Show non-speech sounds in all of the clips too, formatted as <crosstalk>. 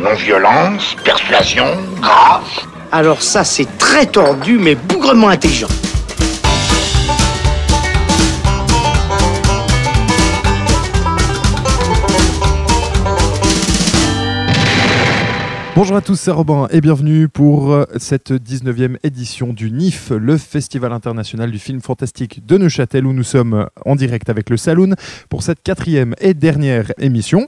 Non-violence, persuasion, grâce. Alors ça, c'est très tordu, mais bougrement intelligent. Bonjour à tous, c'est Robin et bienvenue pour euh, cette 19e édition du NIF, le Festival international du film fantastique de Neuchâtel où nous sommes en direct avec le Saloon pour cette quatrième et dernière émission.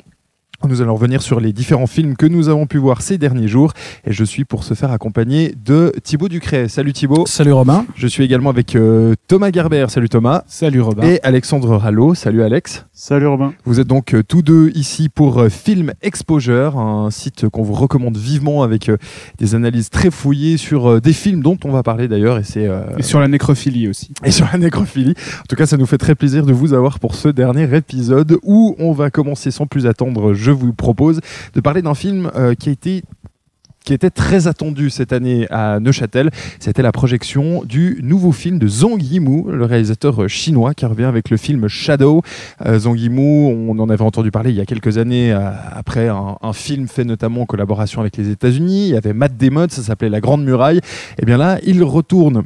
Nous allons revenir sur les différents films que nous avons pu voir ces derniers jours et je suis pour se faire accompagner de Thibaut Ducret. Salut Thibaut. Salut Robin. Je suis également avec euh, Thomas Gerber. Salut Thomas. Salut Robin. Et Alexandre Rallo. Salut Alex. Salut Robin. Vous êtes donc euh, tous deux ici pour euh, Film Exposure, un site qu'on vous recommande vivement avec euh, des analyses très fouillées sur euh, des films dont on va parler d'ailleurs et c'est euh, Et sur la nécrophilie aussi. et sur la nécrophilie. En tout cas, ça nous fait très plaisir de vous avoir pour ce dernier épisode où on va commencer sans plus attendre. Je vous propose de parler d'un film euh, qui a été qui était très attendu cette année à Neuchâtel. C'était la projection du nouveau film de Zhang Yimou, le réalisateur euh, chinois qui revient avec le film Shadow. Euh, Zhang Yimou, on en avait entendu parler il y a quelques années euh, après un, film fait notamment en collaboration avec les États-Unis. Il y avait Matt Damon, ça s'appelait La Grande Muraille. Et bien là, il retourne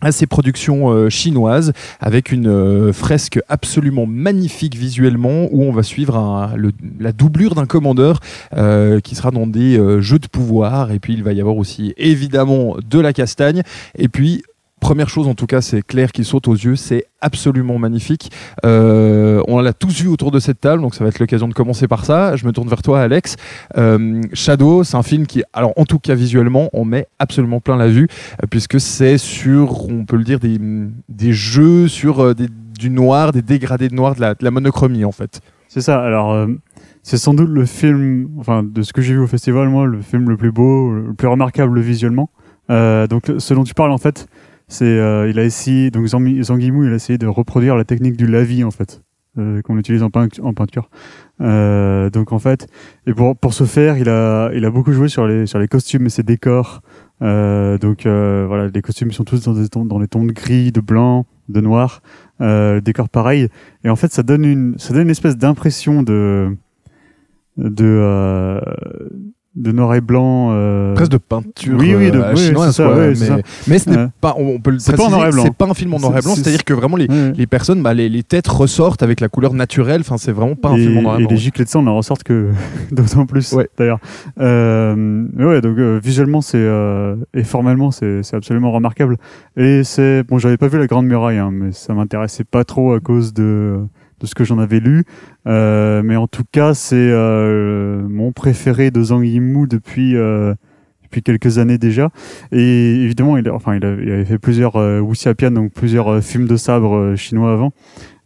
à ses productions euh, chinoises avec une euh, fresque absolument magnifique visuellement où on va suivre la doublure d'un commandeur euh, qui sera dans des jeux de pouvoir. Et puis il va y avoir aussi évidemment de la castagne. Et puis Première chose, en tout cas, c'est clair qui saute aux yeux, c'est absolument magnifique. Euh, on l'a tous vu autour de cette table, donc ça va être l'occasion de commencer par ça. Je me tourne vers toi, Alex. Euh, Shadow, c'est un film qui, alors en tout cas visuellement, on met absolument plein la vue, euh, puisque c'est sur, on peut le dire, des, des jeux sur euh, du noir, des dégradés de noir, de la, de la monochromie en fait. C'est ça. Alors, euh, c'est sans doute le film, enfin, de ce que j'ai vu au festival, moi, le film le plus beau, le plus remarquable visuellement. Euh, donc, ce dont tu parles, en fait, c'est, euh, il a essayé, donc Zang Zhang Yimou, il a essayé de reproduire la technique du lavis, en fait, euh, qu'on utilise en, en peinture. Euh, donc, en fait, et pour pour ce faire, il a il a beaucoup joué sur les sur les costumes et ses décors. Euh, donc, euh, voilà, les costumes sont tous dans des tons dans les tons de gris, de blanc, de noir. Euh, décor pareil. Et en fait, ça donne une, ça donne une espèce d'impression de, de, euh, de noir et blanc. Euh... Presque de peinture Oui, oui, de- euh, oui, chinoise, c'est ça, quoi. ouais, mais, ce n'est Ouais. pas, on peut le C'est pas en préciser, noir et blanc. c'est pas un film en noir et blanc, C'est- c'est-à-dire que vraiment les, Ouais. les personnes, bah, les, les têtes ressortent avec la couleur naturelle. Enfin, c'est vraiment pas un et, film en noir et et blanc. les giclées de sang n'en ressortent que <laughs> d'autant plus Ouais. d'ailleurs. Euh, mais ouais, donc euh, visuellement c'est euh, et formellement c'est c'est absolument remarquable. Et c'est bon, j'avais pas vu la Grande Muraille, hein, mais ça m'intéressait pas trop à cause de de ce que j'en avais lu. Euh, mais en tout cas, c'est euh, mon préféré de Zhang Yimou depuis euh, depuis quelques années déjà. Et évidemment, il, a- enfin, il, a- il avait fait plusieurs euh, Wuxiapian, donc plusieurs euh, films de sabre euh, chinois avant.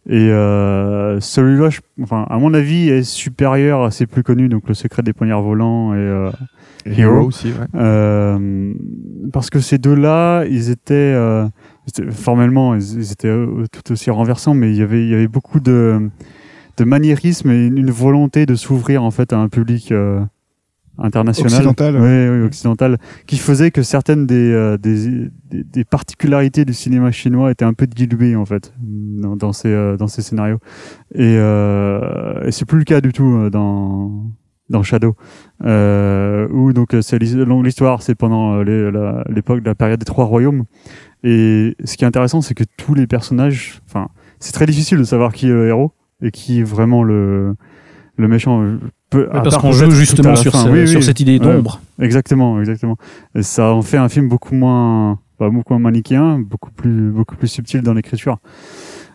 Et euh, celui-là, je- enfin, à mon avis, est supérieur à ses plus connus, donc Le Secret des poignards volants et euh, Hero. aussi, ouais. euh, parce que ces deux-là, ils étaient euh, formellement, ils, étaient euh, tout aussi renversants, mais il y avait, il y avait beaucoup de, de maniérisme et une, volonté de s'ouvrir en fait à un public euh, international, Occidental. Ouais, ouais, occidental, qui faisait que certaines des, euh, des, des, des particularités du cinéma chinois étaient un peu diluées en fait dans, dans ces euh, dans ces scénarios. Et, et c'est plus le cas du tout dans dans Shadow, euh, où donc c'est l'histoire, c'est pendant l'époque de la période des trois royaumes. Et ce qui est intéressant, c'est que tous les personnages, enfin, c'est très difficile de savoir qui est le héros et qui est vraiment le le méchant. Peu- parce qu'on joue justement sur, fin. ce- Oui, sur oui. cette idée Ouais. d'ombre. Exactement, exactement. Et ça en fait un film beaucoup moins, pas beaucoup moins manichéen, beaucoup plus, beaucoup plus subtil dans l'écriture.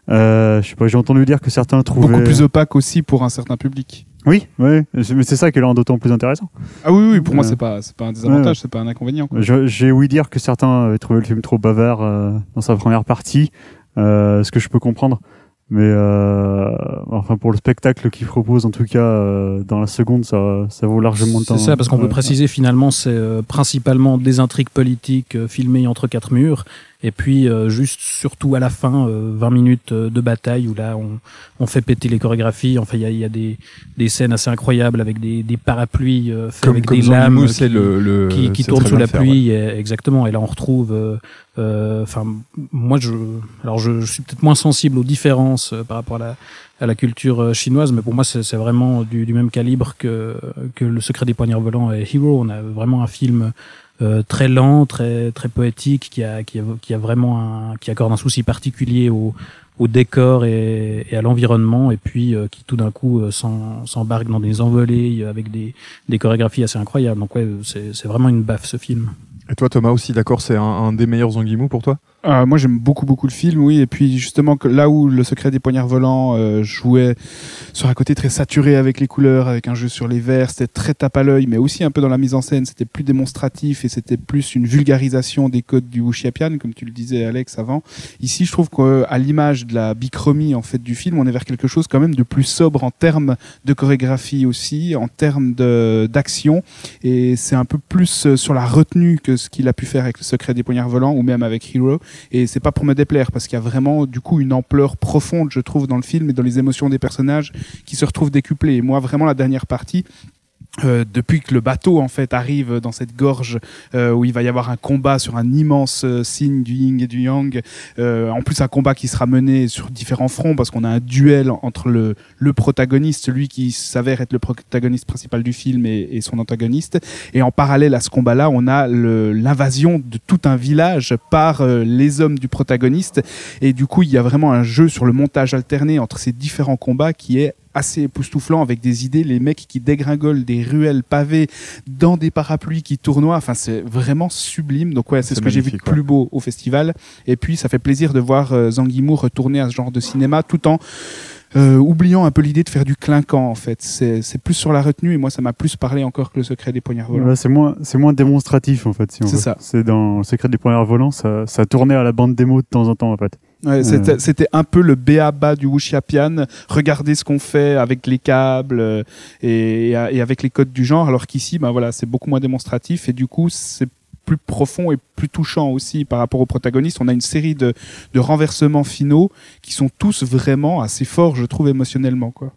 Euh, je sais pas, j'ai entendu dire que certains trouvaient. Beaucoup plus opaque aussi pour un certain public. Oui, oui, mais c'est ça qui le rend d'autant plus intéressant. Ah oui, oui, pour moi, Ouais. c'est pas, c'est pas un désavantage, Ouais. c'est pas un inconvénient. J'ai ouï dire que certains avaient trouvé le film trop bavard euh, dans sa première partie, euh, ce que je peux comprendre. Mais euh, enfin pour le spectacle qu'il propose, en tout cas euh, dans la seconde, ça, ça vaut largement le temps. C'est ça, parce qu'on peut Ouais. préciser finalement, c'est euh, principalement des intrigues politiques euh, filmées entre quatre murs. Et puis euh, juste surtout à la fin, euh, 20 minutes euh, de bataille où là on, on fait péter les chorégraphies. Enfin il y a, y a des, des scènes assez incroyables avec des, des parapluies euh, faits Comme, avec comme des lames qui, le, le- qui, qui tournent sous la ouais. pluie. et- exactement. Et là on retrouve. euh, euh, Enfin moi je alors je, je suis peut-être moins sensible aux différences par rapport à la à la culture chinoise, mais pour moi c'est c'est vraiment du, du même calibre que que le secret des poignards volants et Hero. On a vraiment un film euh, très lent, très très poétique, qui a qui a, qui a vraiment un qui accorde un souci particulier au au décor et, et à l'environnement, et puis euh, qui tout d'un coup euh, s'embarque dans des envolées euh, avec des des chorégraphies assez incroyables. Donc ouais, c'est c'est vraiment une baffe ce film. Et toi, Thomas aussi, d'accord, c'est un, un des meilleurs Zanguimou pour toi? Euh, moi j'aime beaucoup beaucoup le film, oui, et puis justement là où le secret des poignards volants euh, jouait sur un côté très saturé avec les couleurs, avec un jeu sur les verres, c'était très tape à l'œil, mais aussi un peu dans la mise en scène, c'était plus démonstratif et c'était plus une vulgarisation des codes du wuxiapian, comme tu le disais Alex avant. Ici, je trouve qu'à l'image de la bichromie en fait du film, on est vers quelque chose quand même de plus sobre en termes de chorégraphie aussi, en termes d'action, et c'est un peu plus euh, sur la retenue que ce qu'il a pu faire avec le secret des poignards volants ou même avec Hero et c'est pas pour me déplaire parce qu'il y a vraiment du coup une ampleur profonde je trouve dans le film et dans les émotions des personnages qui se retrouvent décuplées. Et moi vraiment la dernière partie euh, depuis que le bateau en fait arrive dans cette gorge euh, où il va y avoir un combat sur un immense euh, signe du yin et du yang euh, en plus un combat qui sera mené sur différents fronts parce qu'on a un duel entre le, le protagoniste celui qui s'avère être le protagoniste principal du film et, et son antagoniste. Et en parallèle à ce combat là on a l'invasion de tout un village par euh, les hommes du protagoniste. Et du coup il y a vraiment un jeu sur le montage alterné entre ces différents combats qui est assez époustouflant avec des idées, les mecs qui dégringolent des ruelles pavées dans des parapluies qui tournoient, enfin c'est vraiment sublime. Donc ouais, c'est ce que j'ai vu de plus beau au festival. Et puis ça fait plaisir de voir euh, Zanguimou retourner à ce genre de cinéma tout en euh, oubliant un peu l'idée de faire du clinquant en fait. C'est c'est plus sur la retenue et moi ça m'a plus parlé encore que le secret des poignards volants. C'est moins, c'est moins démonstratif en fait. Si C'est ça. C'est dans le secret des poignards volants, ça, ça tournait à la bande démo de temps en temps en fait. Ouais, c'était, c'était un peu le béaba du wuxiapian. Regardez ce qu'on fait avec les câbles euh, et, et, et avec les codes du genre, alors qu'ici, ben voilà, c'est beaucoup moins démonstratif et du coup, c'est plus profond et plus touchant aussi par rapport aux protagonistes. On a une série de, de renversements finaux qui sont tous vraiment assez forts, je trouve, émotionnellement. Quoi.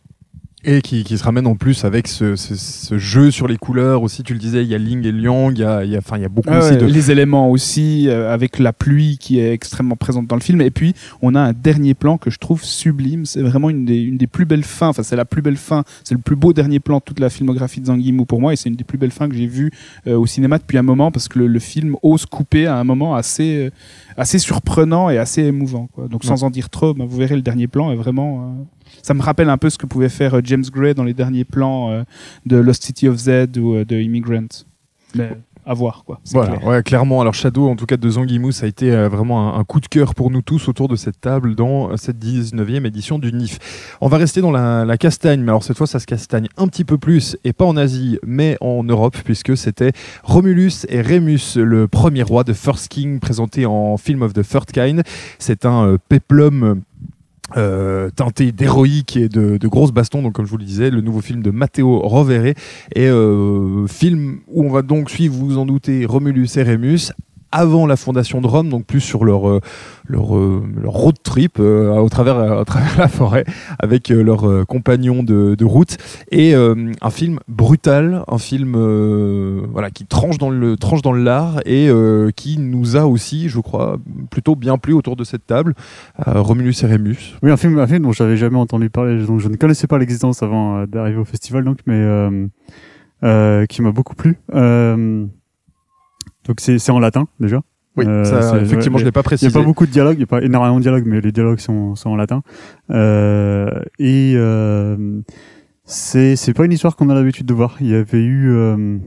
Et qui, qui se ramène en plus avec ce, ce, ce jeu sur les couleurs aussi, tu le disais, il y a Ling et Liang, il y a, il y a, enfin, il y a beaucoup Ah aussi de... Les éléments aussi, euh, avec la pluie qui est extrêmement présente dans le film. Et puis, on a un dernier plan que je trouve sublime. C'est vraiment une des, une des plus belles fins. Enfin, c'est la plus belle fin. C'est le plus beau dernier plan de toute la filmographie de Zanguimou pour moi. Et c'est une des plus belles fins que j'ai vues euh, au cinéma depuis un moment parce que le, le film ose couper à un moment assez, euh, assez surprenant et assez émouvant. Quoi. Donc, sans en dire trop, ben, vous verrez le dernier plan est vraiment. Ça me rappelle un peu ce que pouvait faire euh, James Gray dans les derniers plans euh, de Lost City of Z ou euh, de Immigrant. Mais à voir, quoi. Voilà, clair. ouais, clairement. Alors Shadow, en tout cas de Zanguimou, ça a été euh, vraiment un, un coup de cœur pour nous tous autour de cette table dans cette 19e édition du NIF. On va rester dans la, la castagne, mais alors cette fois ça se castagne un petit peu plus, et pas en Asie, mais en Europe, puisque c'était Romulus et Remus, le premier roi de First King, présenté en Film of the Third Kind. C'est un euh, péplum euh, teinté d'héroïque et de, de grosses bastons, donc comme je vous le disais, le nouveau film de Matteo Rovere, et euh, film où on va donc suivre, vous vous en doutez, Romulus et Remus avant la fondation de Rome, donc plus sur leur euh, leur, euh, leur road trip euh, au travers à travers la forêt avec euh, leurs euh, compagnons de, de route et euh, un film brutal, un film euh, voilà qui tranche dans le tranche dans le lard et euh, qui nous a aussi, je crois, plutôt bien plu autour de cette table, euh, Romulus et Remus. Oui, un film, un film dont j'avais jamais entendu parler, donc je ne connaissais pas l'existence avant euh, d'arriver au festival, donc, mais euh, euh, qui m'a beaucoup plu. Euh, donc c'est c'est en latin déjà. Oui, Euh, ça, effectivement, je l'ai pas Il n'y précisé. a pas beaucoup de dialogues, il n'y a pas énormément de dialogues, mais les dialogues sont, sont en latin. Euh, et euh, c'est c'est pas une histoire qu'on a l'habitude de voir. Il y avait eu euh,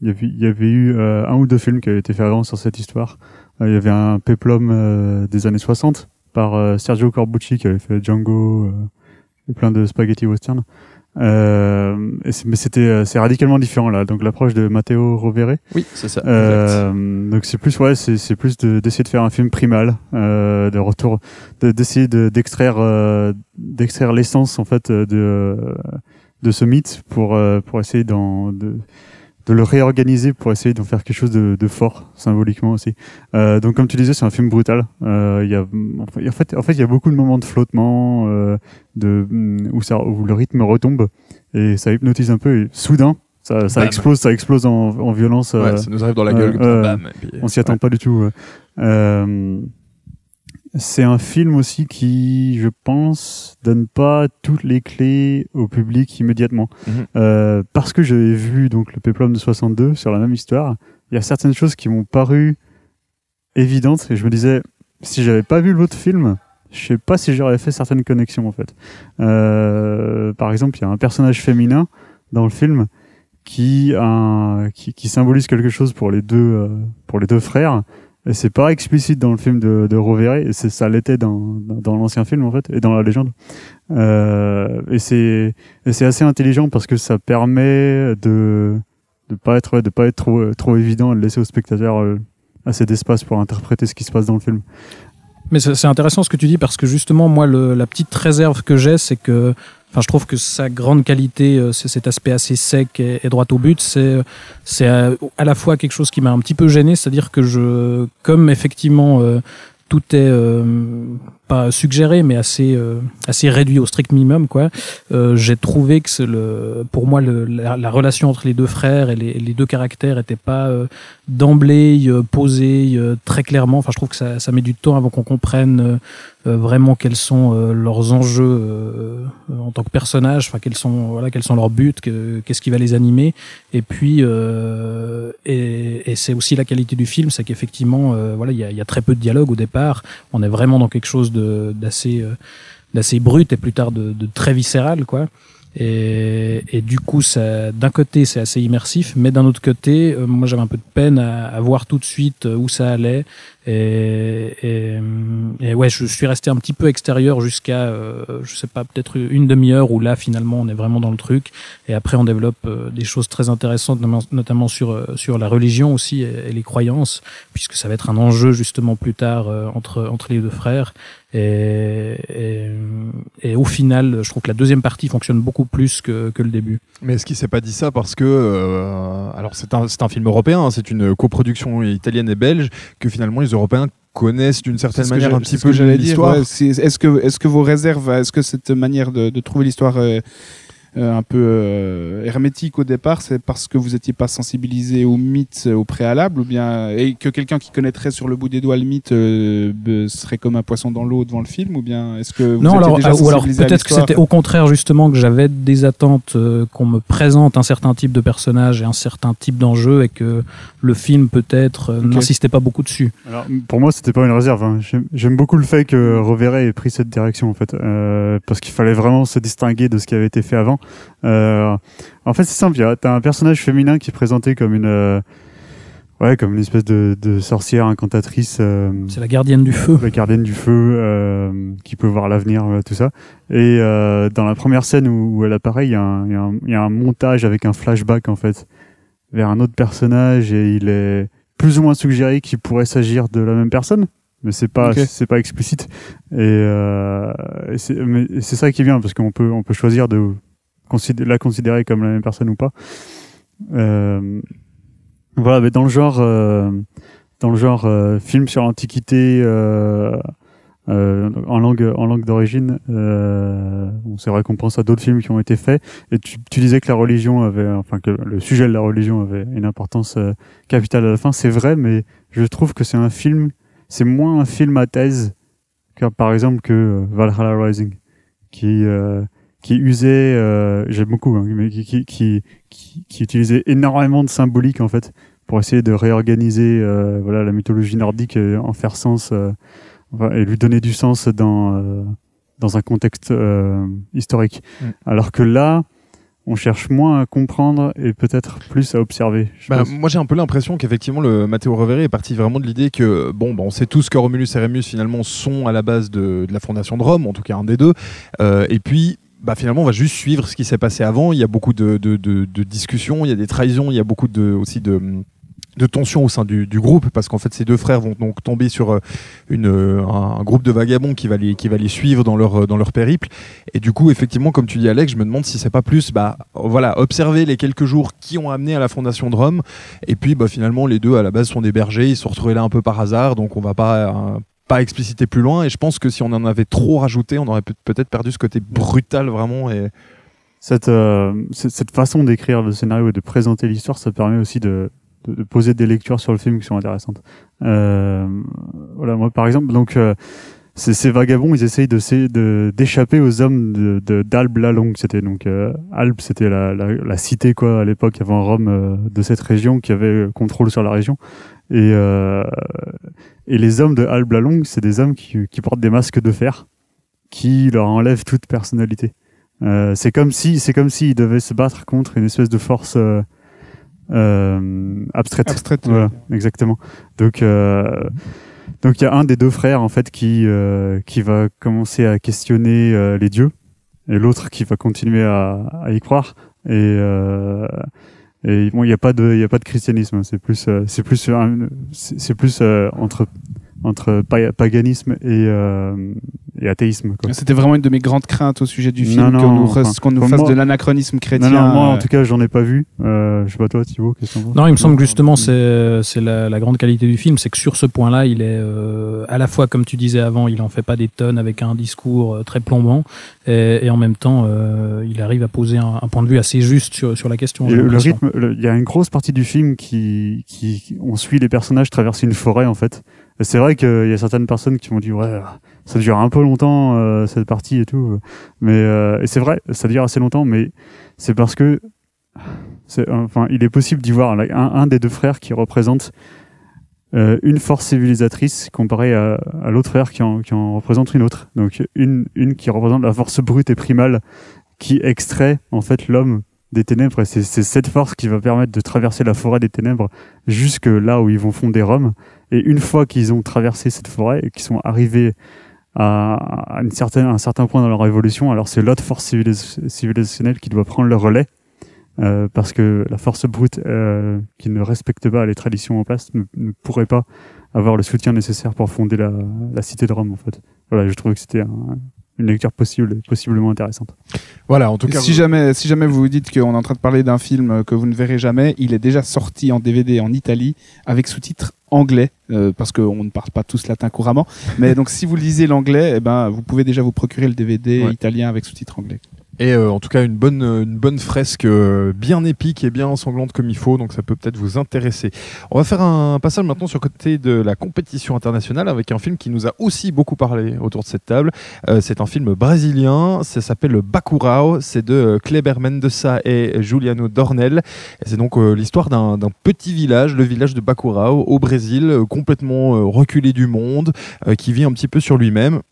il y avait, il y avait eu euh, un ou deux films qui avaient été faits avant sur cette histoire. Il y avait un péplum des années 60 par Sergio Corbucci qui avait fait Django et plein de spaghetti western. Euh, mais c'était euh, c'est radicalement différent là. Donc l'approche de Matteo Rovere. Oui, c'est ça. Euh, donc c'est plus ouais, c'est c'est plus de- d'essayer de faire un film primal, euh, de retour, de- d'essayer de, d'extraire euh, d'extraire l'essence en fait de de ce mythe pour euh, pour essayer d'en de de le réorganiser pour essayer d'en faire quelque chose de, de fort symboliquement aussi. Euh, donc comme tu disais, c'est un film brutal. Euh, Il y a en fait, en fait, il y a beaucoup de moments de flottement, euh, de où ça, où le rythme retombe et ça hypnotise un peu. Et soudain, ça, ça Bam. explose, ça explose en, en violence. euh, Ouais, ça nous arrive dans la euh, gueule, comme euh, ça, bam, et puis- on s'y attend ouais. pas du tout. Euh, c'est un film aussi qui, je pense, donne pas toutes les clés au public immédiatement. Mhm. Euh, parce que j'avais vu donc le Peplum de 62 sur la même histoire, il y a certaines choses qui m'ont paru évidentes et je me disais, si j'avais pas vu l'autre film, je sais pas si j'aurais fait certaines connexions en fait. Euh, par exemple, il y a un personnage féminin dans le film qui, un- qui, qui symbolise quelque chose pour les deux, euh, pour les deux frères. Et c'est pas explicite dans le film de, de Rovere, et c'est ça l'était dans, dans, l'ancien film en fait, et dans la légende. Euh, et c'est et c'est assez intelligent parce que ça permet de de pas être de pas être trop trop évident, de laisser au spectateur euh, assez d'espace pour interpréter ce qui se passe dans le film. Mais c'est intéressant ce que tu dis parce que justement, moi, le, la petite réserve que j'ai, c'est que, enfin, je trouve que sa grande qualité, euh, c'est cet aspect assez sec et, et droit au but. C'est, c'est à, à la fois quelque chose qui m'a un petit peu gêné, c'est-à-dire que je, comme effectivement euh, tout est euh, suggéré, mais assez euh, assez réduit au strict minimum, quoi. euh, j'ai trouvé que pour moi, la, la relation entre les deux frères et les, deux caractères était pas euh, d'emblée posée très clairement. Enfin, je trouve que ça, ça met du temps avant qu'on comprenne vraiment quels sont leurs enjeux en tant que personnages, enfin quels sont voilà quels sont leurs buts, que- qu'est-ce qui va les animer. Et puis et, c'est aussi la qualité du film, c'est qu'effectivement voilà il y a, y a très peu de dialogue au départ. On est vraiment dans quelque chose de d'assez euh, d'assez brut et plus tard de, de très viscéral quoi. Et, et du coup, ça, d'un côté, c'est assez immersif, mais d'un autre côté, euh, moi, j'avais un peu de peine à, à voir tout de suite euh, où ça allait. Et, et, et ouais, je suis resté un petit peu extérieur jusqu'à, euh, je sais pas, peut-être une demi-heure où là, finalement, on est vraiment dans le truc. Et après, on développe des choses très intéressantes, notamment- sur sur la religion aussi et, les croyances, puisque ça va être un enjeu justement plus tard entre entre les deux frères. Et, et, et au final, je trouve que la deuxième partie fonctionne beaucoup plus que, que le début. Mais est-ce qu'il s'est pas dit ça parce que euh, alors c'est un c'est un film européen, hein, c'est une coproduction italienne et belge que finalement les Européens connaissent d'une certaine C'est ce que manière un c'est petit peu l'histoire. ouais, c'est- Est-ce que, est-ce que vos réserves, est-ce que cette manière de, de trouver l'histoire euh, un peu euh, hermétique au départ, c'est parce que vous n'étiez pas sensibilisé au mythe euh, au préalable, ou bien et que quelqu'un qui connaîtrait sur le bout des doigts le mythe euh, serait comme un poisson dans l'eau devant le film, ou bien est-ce que vous non, étiez alors, déjà ah, ou alors peut-être que c'était au contraire justement que j'avais des attentes euh, qu'on me présente un certain type de personnage et un certain type d'enjeu et que le film peut-être euh, n'insistait pas beaucoup dessus. Alors, pour moi, c'était pas une réserve. hein. J'aime- J'aime beaucoup le fait que Rovere ait pris cette direction, en fait, euh, parce qu'il fallait vraiment se distinguer de ce qui avait été fait avant. Euh, en fait, c'est simple. T'as un personnage féminin qui est présenté comme une, euh, ouais, comme une espèce de, de sorcière incantatrice. euh, C'est la gardienne du feu. la gardienne du feu euh, qui peut voir l'avenir, tout ça. Et euh, dans la première scène où, où elle apparaît, il y, a un- y y a montage avec un flashback en fait vers un autre personnage et il est plus ou moins suggéré qu'il pourrait s'agir de la même personne, mais c'est pas c'est pas explicite. Et, euh, c'est ça qui est bien parce qu'on peut on peut choisir de considé- la considérer comme la même personne ou pas. Euh, voilà, mais dans le genre euh, dans le genre euh, film sur l'Antiquité euh, euh, en langue en langue d'origine. Bon, c'est vrai qu'on pense à d'autres films qui ont été faits. Et tu, tu disais que la religion avait, enfin que le sujet de la religion avait une importance capitale à la fin. C'est vrai, mais je trouve que c'est un film, c'est moins un film à thèse que par exemple que Valhalla Rising, qui qui usait, euh, j'aime beaucoup, hein, mais qui, qui, qui, qui, utilisait énormément de symbolique en fait pour essayer de réorganiser euh, voilà la mythologie nordique et en faire sens euh, et lui donner du sens dans euh, dans un contexte euh, historique. Mm. Alors que là, on cherche moins à comprendre et peut-être plus à observer. Bah, moi j'ai un peu l'impression qu'effectivement le Matteo Rovere est parti vraiment de l'idée que bon bah, on sait tous que Romulus et Rémus finalement sont à la base de, de la fondation de Rome en tout cas un des deux Euh, et puis bah, finalement on va juste suivre ce qui s'est passé avant. Il y a beaucoup de, de, discussions il y a des trahisons il y a beaucoup de aussi de de tension au sein du, du groupe parce qu'en fait ces deux frères vont donc tomber sur euh, une, euh, un, groupe de vagabonds qui va les, qui va les suivre dans leur, euh, dans leur périple. Et du coup effectivement comme tu dis Alex je me demande si c'est pas plus bah voilà observer les quelques jours qui ont amené à la fondation de Rome. Et puis bah finalement les deux à la base sont des bergers. Ils se sont retrouvés là un peu par hasard. Donc on va pas pas expliciter plus loin et je pense que si on en avait trop rajouté on aurait peut- peut-être perdu ce côté brutal vraiment et cette, euh, cette, façon d'écrire le scénario et de présenter l'histoire, ça permet aussi de, poser des lectures sur le film qui sont intéressantes. Euh, voilà, moi par exemple, donc euh, ces, vagabonds, ils essayent de d'échapper aux hommes de d'Albe la Longue. C'était donc euh, Albe, c'était la, la, la cité quoi à l'époque avant Rome de cette région qui avait contrôle sur la région. Et euh, et les hommes de Albe la Longue, c'est des hommes qui, qui portent des masques de fer qui leur enlèvent toute personnalité. Euh, c'est comme si c'est comme s'ils devaient se battre contre une espèce de force euh, euh, abstraite. Abstraite, Voilà, exactement. Donc donc il y a un des deux frères en fait qui qui va commencer à questionner les dieux et l'autre qui va continuer à, à y croire et et bon il y a pas de il y a pas de christianisme c'est plus euh, c'est plus un- c'est plus euh, entre entre pa- paganisme et euh, et athéisme quoi. C'était vraiment une de mes grandes craintes au sujet du film, qu'on nous, re- enfin, qu'on nous pour fasse moi- de l'anachronisme chrétien. Non, non, moi en euh, tout cas j'en ai pas vu. Euh, je sais pas toi Thibaut, qu'est-ce que Non, il me semble que justement c'est c'est la, la grande qualité du film, c'est que sur ce point-là, il est euh, à la fois comme tu disais avant, il en fait pas des tonnes avec un discours euh, très plombant, et, et en même temps, euh, il arrive à poser un, un point de vue assez juste sur, sur la question. Et le, rythme, il y a une grosse partie du film qui, qui, qui- on suit les personnages traverser une forêt en fait. C'est vrai qu'il y a certaines personnes qui m'ont dit ouais, ça dure un peu longtemps euh, cette partie et tout, mais euh, et c'est vrai, ça dure assez longtemps, mais c'est parce que c'est enfin il est possible d'y voir un, un des deux frères qui représente euh, une force civilisatrice comparée à, à l'autre frère qui en, qui en représente une autre. Donc une, une qui représente la force brute et primale qui extrait en fait l'homme des ténèbres. Et c'est c'est cette force qui va permettre de traverser la forêt des ténèbres jusque là où ils vont fonder Rome et une fois qu'ils ont traversé cette forêt et qu'ils sont arrivés à, à une certaine, un certain point dans leur évolution alors c'est l'autre force civilis- civilisationnelle qui doit prendre le relais euh, parce que la force brute euh, qui ne respecte pas les traditions en place ne, ne pourrait pas avoir le soutien nécessaire pour fonder la, la cité de Rome en fait. Voilà je trouvais que c'était un- une lecture possible et possiblement intéressante voilà en tout cas si jamais, si jamais vous vous dites qu'on est en train de parler d'un film que vous ne verrez jamais, il est déjà sorti en DVD en Italie avec sous-titres anglais, euh, parce qu'on ne parle pas tous latin couramment. Mais donc si vous lisez l'anglais, eh ben, vous pouvez déjà vous procurer le DVD Ouais. italien avec sous-titres anglais. Et euh, en tout cas, une bonne, euh, une bonne fresque euh, bien épique et bien sanglante comme il faut, donc ça peut peut-être vous intéresser. On va faire un passage maintenant sur le côté de la compétition internationale avec un film qui nous a aussi beaucoup parlé autour de cette table. Euh, c'est un film brésilien, ça s'appelle Bacurau, c'est de euh, Kleber Mendonça et Juliano Dornel. C'est donc euh, l'histoire d'un petit village, le village de Bacurau au Brésil, complètement reculé du monde, qui vit un petit peu sur lui-même.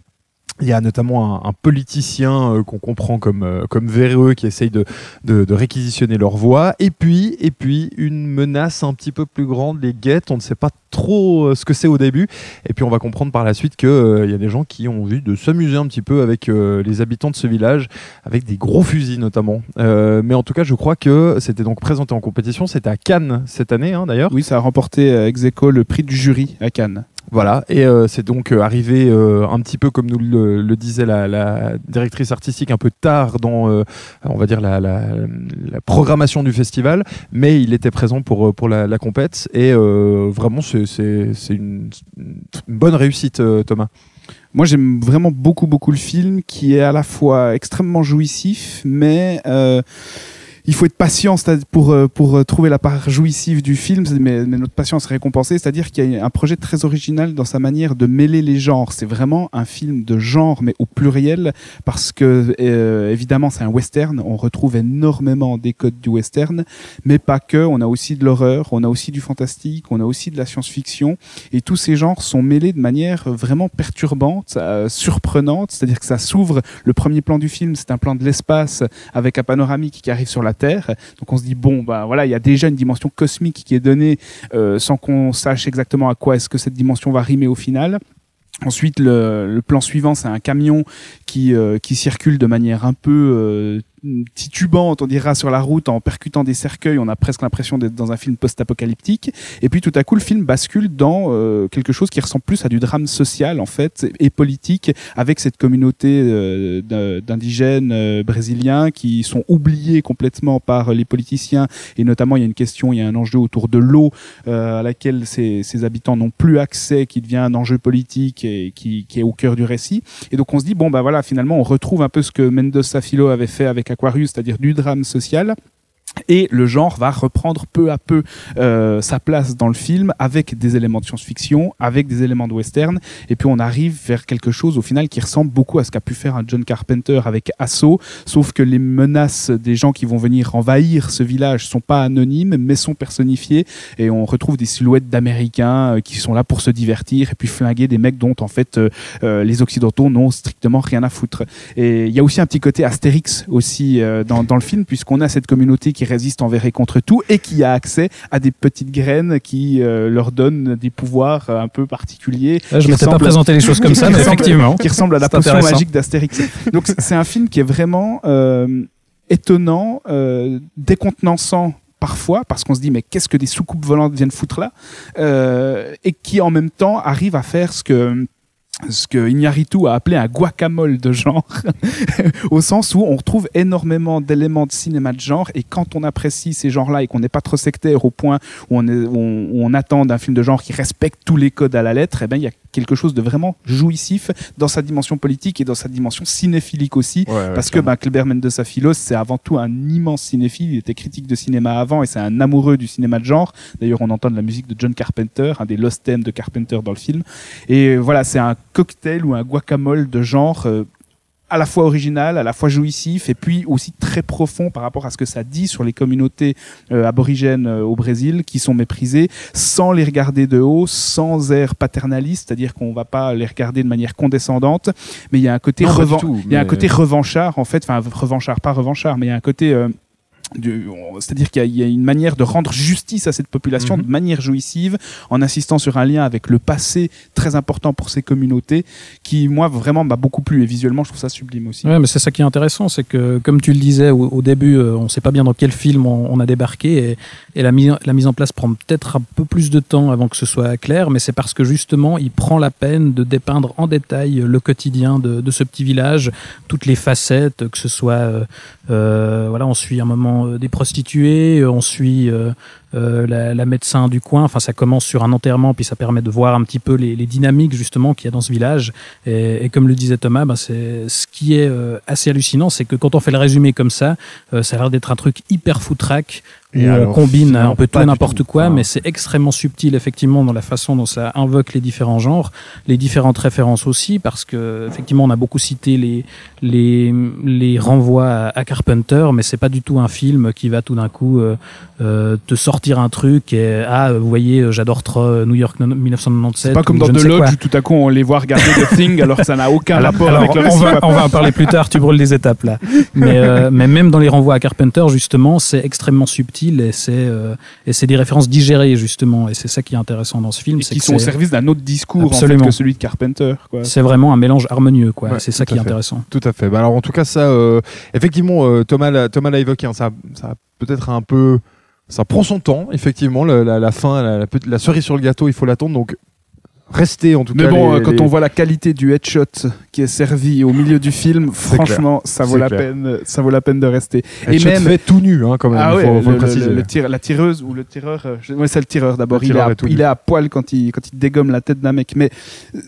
Il y a notamment un, un politicien euh, qu'on comprend comme, euh, comme véreux qui essaye de, de, de réquisitionner leur voix. Et puis, et puis, une menace un petit peu plus grande, les guettes. On ne sait pas trop euh, ce que c'est au début. Et puis, on va comprendre par la suite qu'il y a des gens qui ont envie de s'amuser un petit peu avec euh, les habitants de ce village, avec des gros fusils notamment. Euh, mais en tout cas, je crois que c'était donc présenté en compétition. C'était à Cannes cette année, hein, d'ailleurs. Oui, ça a remporté euh, ex aequo le prix du jury à Cannes. Voilà, et euh, c'est donc euh, arrivé euh, un petit peu comme nous le, le disait la, la directrice artistique, un peu tard dans, euh, on va dire, la, la, la programmation du festival, mais il était présent pour, euh, pour la, compète, et vraiment c'est une, une bonne réussite, Thomas. Moi, j'aime vraiment beaucoup, beaucoup le film, qui est à la fois extrêmement jouissif, mais il faut être patient pour, euh, pour euh, trouver la part jouissive du film, mais, mais notre patience est récompensée, c'est-à-dire qu'il y a un projet très original dans sa manière de mêler les genres. C'est vraiment un film de genre, mais au pluriel, parce que euh, évidemment c'est un western, on retrouve énormément des codes du western, mais pas que, on a aussi de l'horreur, on a aussi du fantastique, on a aussi de la science-fiction, et tous ces genres sont mêlés de manière vraiment perturbante, euh, surprenante, c'est-à-dire que ça s'ouvre, le premier plan du film c'est un plan de l'espace avec un panoramique qui arrive sur la Terre, donc on se dit bon bah voilà il y a déjà une dimension cosmique qui est donnée euh, sans qu'on sache exactement à quoi est-ce que cette dimension va rimer au final. Ensuite, le, plan suivant, c'est un camion qui, euh, qui circule de manière un peu, euh, titubante, on dira, sur la route en percutant des cercueils. On a presque l'impression d'être dans un film post-apocalyptique. Et puis tout à coup, le film bascule dans euh, quelque chose qui ressemble plus à du drame social en fait et politique, avec cette communauté euh, d'indigènes euh, brésiliens qui sont oubliés complètement par les politiciens. Et notamment, il y a une question, il y a un enjeu autour de l'eau euh, à laquelle ces, ces habitants n'ont plus accès, qui devient un enjeu politique et qui, qui est au cœur du récit. Et donc on se dit bon bah voilà, finalement on retrouve un peu ce que Mendoza Philo avait fait avec Aquarius, c'est-à-dire du drame social. Et le genre va reprendre peu à peu euh, sa place dans le film avec des éléments de science-fiction, avec des éléments de western, et puis on arrive vers quelque chose au final qui ressemble beaucoup à ce qu'a pu faire un John Carpenter avec Assaut, sauf que les menaces des gens qui vont venir envahir ce village sont pas anonymes, mais sont personnifiées, et on retrouve des silhouettes d'Américains euh, qui sont là pour se divertir et puis flinguer des mecs dont en fait euh, euh, les Occidentaux n'ont strictement rien à foutre. Et il y a aussi un petit côté Astérix aussi euh, dans, dans le film, puisqu'on a cette communauté qui résiste envers et contre tout et qui a accès à des petites graines qui euh, leur donnent des pouvoirs euh, un peu particuliers. Là, je qui m'étais pas présenté les choses comme <laughs> ça, qui mais effectivement. qui ressemble à la potion magique d'Astérix. Donc c'est- un film qui est vraiment euh, étonnant, décontenançant parfois parce qu'on se dit mais qu'est-ce que des soucoupes volantes viennent foutre là Euh, et qui en même temps arrive à faire ce que ce que Iñárritu a appelé un guacamole de genre, <laughs> au sens où on retrouve énormément d'éléments de cinéma de genre, et quand on apprécie ces genres-là et qu'on n'est pas trop sectaire au point où on, est, où on, où on attend d'un film de genre qui respecte tous les codes à la lettre, eh ben il y a quelque chose de vraiment jouissif dans sa dimension politique et dans sa dimension cinéphilique aussi, parce que ben, Kleber Mendoza Philos, c'est avant tout un immense cinéphile. Il était critique de cinéma avant et c'est un amoureux du cinéma de genre. D'ailleurs, on entend de la musique de John Carpenter, un des lost themes de Carpenter dans le film. Et voilà, c'est un cocktail ou un guacamole de genre euh, à la fois original, à la fois jouissif, et puis aussi très profond par rapport à ce que ça dit sur les communautés euh, aborigènes euh, au Brésil qui sont méprisées, sans les regarder de haut, sans air paternaliste, c'est-à-dire qu'on va pas les regarder de manière condescendante, mais il y a un côté Non, pas du revan- tout, il y a un côté revanchard en fait, enfin revanchard, pas revanchard, mais il y a un côté euh, c'est-à-dire qu'il y a- il y, a une manière de rendre justice à cette population Mhm. de manière jouissive, en insistant sur un lien avec le passé très important pour ces communautés, qui moi vraiment m'a beaucoup plu et visuellement je trouve ça sublime aussi. Ouais, mais c'est ça qui est intéressant, c'est que comme tu le disais au, au début, euh, on sait pas bien dans quel film on, on a débarqué et, et la, mise, la mise en place prend peut-être un peu plus de temps avant que ce soit clair, mais c'est parce que justement il prend la peine de dépeindre en détail le quotidien de, de ce petit village, toutes les facettes, que ce soit euh, euh, voilà, on suit un moment euh, des prostituées, euh, on suit euh, la, la médecin du coin. Enfin, ça commence sur un enterrement, puis ça permet de voir un petit peu les, les dynamiques justement qu'il y a dans ce village. Et, et comme le disait Thomas, ben, c'est ce qui est assez hallucinant, c'est que quand on fait le résumé comme ça, ça a l'air d'être un truc hyper foutraque où Et on alors, combine un peu tout n'importe quoi, Enfin, mais c'est extrêmement subtil effectivement dans la façon dont ça invoque les différents genres, les différentes références aussi, parce que effectivement on a beaucoup cité les les, les renvois à, à Carpenter, mais c'est pas du tout un film qui va tout d'un coup euh, euh, te sortir un truc et ah vous voyez euh, j'adore trop euh, New York 1997. C'est pas comme dans The. Lodge où tout à coup on les voit regarder The Thing <laughs> alors que ça n'a aucun Alors, rapport alors, avec le on, va, on va en parler plus tard, tu brûles des étapes là. Mais, euh, mais même dans les renvois à Carpenter, justement, c'est extrêmement subtil et c'est euh, et c'est des références digérées justement. Et c'est ça qui est intéressant dans ce film, Et qui sont au service d'un autre discours en fait, Absolument. que celui de Carpenter. C'est vraiment un mélange harmonieux, quoi. Ouais, c'est ça qui est fait. intéressant. Tout à fait. Bah alors en tout cas ça, euh, effectivement, euh, Thomas l'a, Thomas l'a évoqué. hein, ça, ça a peut-être un peu, ça prend son temps. Effectivement, la, la fin, la, la cerise sur le gâteau, il faut l'attendre. Donc restez en tout Mais cas. bon, les- euh, quand les- on voit la qualité du headshot qui est servi au milieu du film, franchement, ça vaut la clair. peine, ça vaut la peine de rester. et même- fait tout nu, hein, quand même. Ah il ouais, faut, faut le, préciser. le- le tir- la tireuse ou le tireur, euh, je- ouais, c'est le tireur d'abord. Il, est il est à poil quand il, quand il dégomme la tête d'un mec. Mais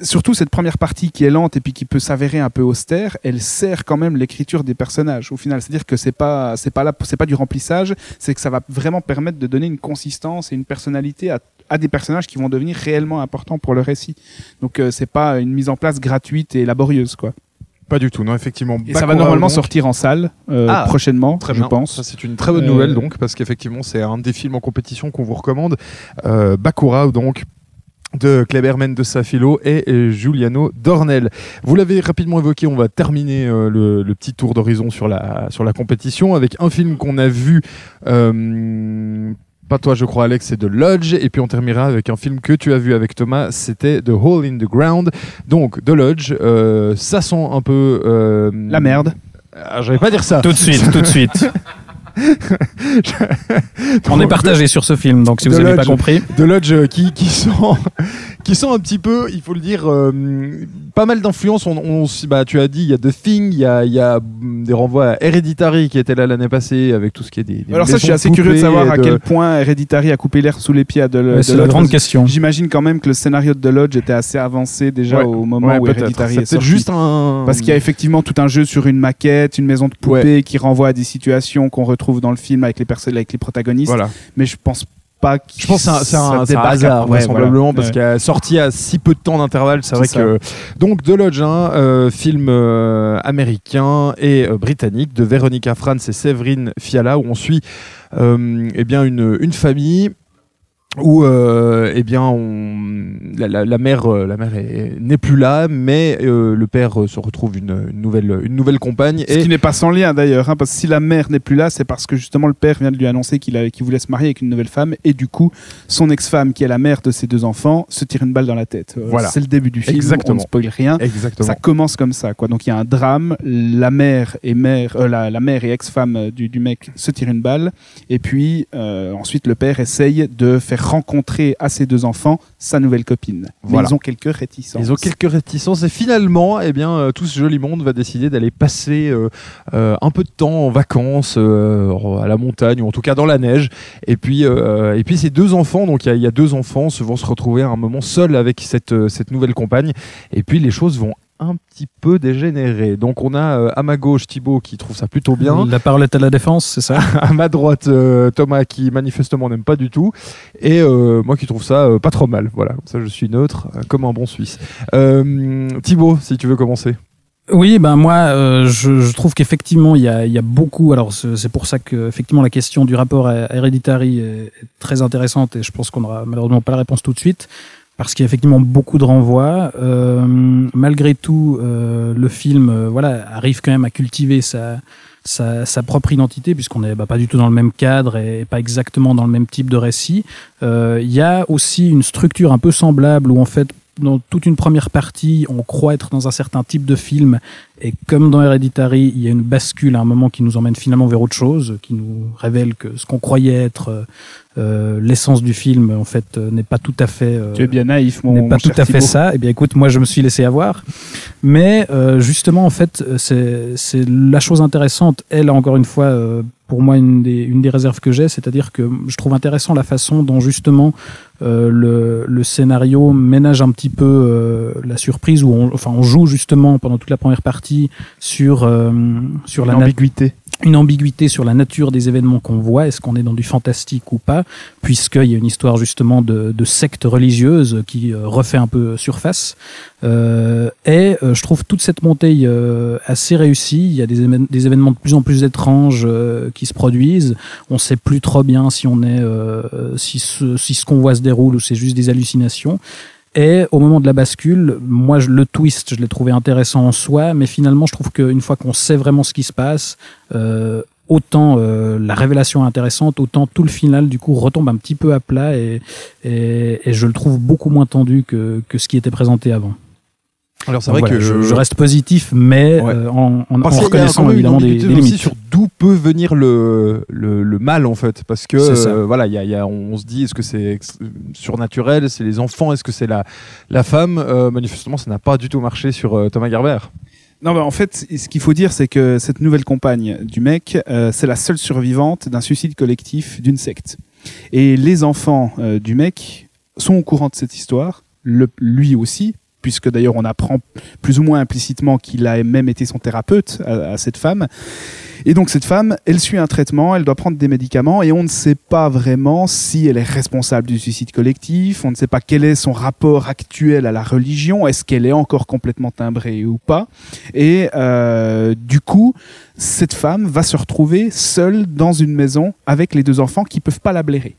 surtout cette première partie qui est lente et puis qui peut s'avérer un peu austère, elle sert quand même l'écriture des personnages au final. C'est-à-dire que c'est pas, c'est pas là, c'est pas du remplissage, c'est que ça va vraiment permettre de donner une consistance et une personnalité à à des personnages qui vont devenir réellement importants pour le récit. Donc euh, c'est pas une mise en place gratuite et laborieuse quoi. Pas du tout, non, effectivement. Et ça va normalement donc, sortir en salle euh, Ah, prochainement, Très je bien. pense. Ça, c'est une très bonne Euh, nouvelle, donc, parce qu'effectivement, c'est un des films en compétition qu'on vous recommande. Euh, Bakura, donc de Kleber de Safilo et Giuliano Dornel. Vous l'avez rapidement évoqué, on va terminer euh, le, le petit tour d'horizon sur la, sur la compétition avec un film qu'on a vu, euh, pas toi je crois Alex, c'est The Lodge, et puis on terminera avec un film que tu as vu avec Thomas, c'était The Hole in the Ground. Donc The Lodge, euh, ça sent un peu... euh, La merde. Ah, Je vais pas dire ça. Tout de suite, tout de suite. <laughs> <laughs> On est partagé sur ce film, donc si vous n'avez pas compris. de Lodge euh, qui, qui sont <laughs> qui sont un petit peu, il faut le dire, euh, pas mal d'influences. On, bah, tu as dit, il y a The Thing, il y a, il y a mm, des renvois à Hereditary qui était là l'année passée avec tout ce qui est des. des Alors ça, je suis assez curieux de savoir à quel point Hereditary a coupé l'air sous les pieds de, Ouais, de C'est la Lodge. grande question. J'imagine quand même que le scénario de The Lodge était assez avancé déjà Ouais. au moment Ouais, où. Hereditary C'est est peut-être sorti. juste un. Parce qu'il y a effectivement tout un jeu sur une maquette, une maison de poupée qui renvoie à des situations qu'on retrouve dans le film avec les personnes, avec les protagonistes. Voilà. Mais je pense pas. que Je pense que c'est un, un- un hasard, ouais, vraisemblablement, voilà. parce Ouais. qu'il a sorti à si peu de temps d'intervalle. C'est vrai que. Donc, The Lodge, hein, euh, film euh, américain et euh, britannique de Veronica Franz et Séverine Fiala, où on suit euh, eh bien une, une famille où euh, eh bien on, la, la- la mère euh, la mère est- n'est plus là mais euh, le père euh, se retrouve une, une nouvelle une nouvelle compagne Ce et qui n'est pas sans lien d'ailleurs, hein, parce que si la mère n'est plus là, c'est parce que justement le père vient de lui annoncer qu'il a- qu'il voulait se marier avec une nouvelle femme, et du coup, son ex-femme, qui est la mère de ses deux enfants, se tire une balle dans la tête. Euh, Voilà. C'est le début du film, Exactement. on ne spoil rien. exactement Ça commence comme ça, quoi. Donc il y a un drame, la mère et mère, euh, la, la mère et ex-femme du, du mec se tirent une balle, et puis euh, ensuite le père essaye de faire rencontrer à ses deux enfants sa nouvelle copine. Mais Voilà. ils ont quelques réticences. Ils ont quelques réticences et finalement, eh bien, euh, tout ce joli monde va décider d'aller passer euh, euh, un peu de temps en vacances euh, à la montagne ou en tout cas dans la neige. Et puis, et puis ces deux enfants, donc il y a- il y, a deux enfants, se vont se retrouver à un moment seuls avec cette, cette nouvelle compagne. Et puis les choses vont un petit peu dégénérer. Donc on a euh, à ma gauche Thibaut qui trouve ça plutôt bien. La parole est à la défense, c'est ça <laughs> à ma droite euh, Thomas qui manifestement n'aime pas du tout et euh, moi qui trouve ça pas trop mal voilà comme ça je suis neutre comme un bon suisse Thibaut si tu veux commencer Oui, ben moi, euh, je, je trouve qu'effectivement, il y a, il y a beaucoup. Alors, c'est pour ça que effectivement la question du rapport à Hereditary est, est très intéressante et je pense qu'on n'aura malheureusement pas la réponse tout de suite parce qu'il y a effectivement beaucoup de renvois. Euh, malgré tout, euh, le film, euh, voilà, arrive quand même à cultiver sa sa, sa propre identité puisqu'on n'est bah, pas du tout dans le même cadre et pas exactement dans le même type de récit. Euh, Il y a aussi une structure un peu semblable où en fait dans toute une première partie, on croit être dans un certain type de film, et comme dans Hereditary, il y a une bascule à un moment qui nous emmène finalement vers autre chose, qui nous révèle que ce qu'on croyait être euh, euh, l'essence du film, en fait, euh, n'est pas tout à fait. euh, Tu es bien naïf, mon, n'est mon pas tout à fait ça. Eh bien, écoute, moi, je me suis laissé avoir. Mais euh, justement, en fait, c'est c'est la chose intéressante. Elle, encore une fois, euh, pour moi, une des, une des réserves que j'ai, c'est-à-dire que je trouve intéressant la façon dont justement euh, le, le scénario ménage un petit peu euh, la surprise, où on, enfin, on joue justement pendant toute la première partie sur euh, sur la Une ambiguïté. une ambiguïté sur la nature des événements qu'on voit, est-ce qu'on est dans du fantastique ou pas, puisqu'il y a une histoire justement de, de secte religieuse qui euh, refait un peu surface. Euh, et euh, je trouve toute cette montée euh, assez réussie. Il y a des, des événements de plus en plus étranges qui se produisent. On sait plus trop bien si on est, si ce, si ce qu'on voit se déroule ou c'est juste des hallucinations. Et au moment de la bascule, moi, je- le twist, je l'ai trouvé intéressant en soi, mais finalement, je trouve qu'une fois qu'on sait vraiment ce qui se passe, euh, autant euh, la révélation est intéressante, autant tout le final, du coup, retombe un petit peu à plat et, et, et je le trouve beaucoup moins tendu que, que ce qui était présenté avant. Alors c'est vrai voilà, que je, je reste positif, mais Ouais. euh, en, en, Parce reconnaissant évidemment des, des aussi limites. sur d'où peut venir le, le, le mal en fait parce que euh, voilà il y a, y a- on se dit est-ce que c'est surnaturel c'est les enfants est-ce que c'est la la femme? Euh, manifestement ça n'a pas du tout marché sur euh, Thomas Gerber Non, bah, en fait, ce qu'il faut dire, c'est que cette nouvelle compagne du mec, euh, c'est la seule survivante d'un suicide collectif d'une secte. Et les enfants euh, du mec sont au courant de cette histoire, le, lui aussi, puisque d'ailleurs on apprend plus ou moins implicitement qu'il a même été son thérapeute à, cette femme. Et donc cette femme, elle suit un traitement, elle doit prendre des médicaments et on ne sait pas vraiment si elle est responsable du suicide collectif, on ne sait pas quel est son rapport actuel à la religion, est-ce qu'elle est encore complètement timbrée ou pas. Et euh, du coup, cette femme va se retrouver seule dans une maison avec les deux enfants qui peuvent pas la blairer.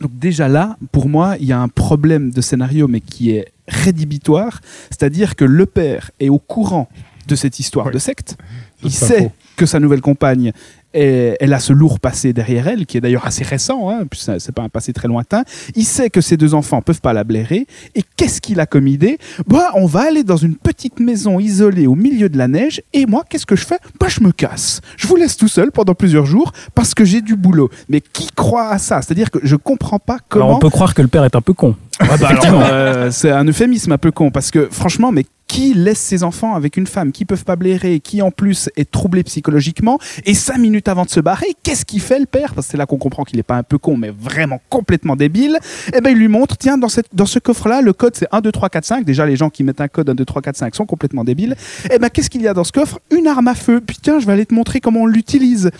Donc déjà là, pour moi, il y a un problème de scénario, mais qui est rédhibitoire, c'est-à-dire que le père est au courant de cette histoire Ouais. de secte, il sait faux. que sa nouvelle compagne, est- elle a ce lourd passé derrière elle, qui est d'ailleurs assez récent, hein, puis c'est pas un passé très lointain. Il sait que ses deux enfants peuvent pas la blairer. Et qu'est-ce qu'il a comme idée? Bah, on va aller dans une petite maison isolée au milieu de la neige. Et moi, qu'est-ce que je fais? Bah, je me casse. Je vous laisse tout seul pendant plusieurs jours parce que j'ai du boulot. Mais qui croit à ça? C'est-à-dire que je comprends pas comment. Alors on peut croire que le père est un peu con. Ouais, bah euh, <laughs> c'est un euphémisme un peu con parce que franchement, mais qui laisse ses enfants avec une femme qui peuvent pas blairer, qui en plus est troublée psychologiquement, et cinq minutes avant de se barrer, qu'est-ce qu'il fait le père? Parce que c'est là qu'on comprend qu'il est pas un peu con, mais vraiment complètement débile. Eh ben il lui montre, tiens, dans, cette, dans ce coffre-là, le code c'est 1, 2, 3, 4, 5. Déjà, les gens qui mettent un code 1, 2, 3, 4, 5 sont complètement débiles. Eh ben qu'est-ce qu'il y a dans ce coffre? Une arme à feu. Tiens, je vais aller te montrer comment on l'utilise.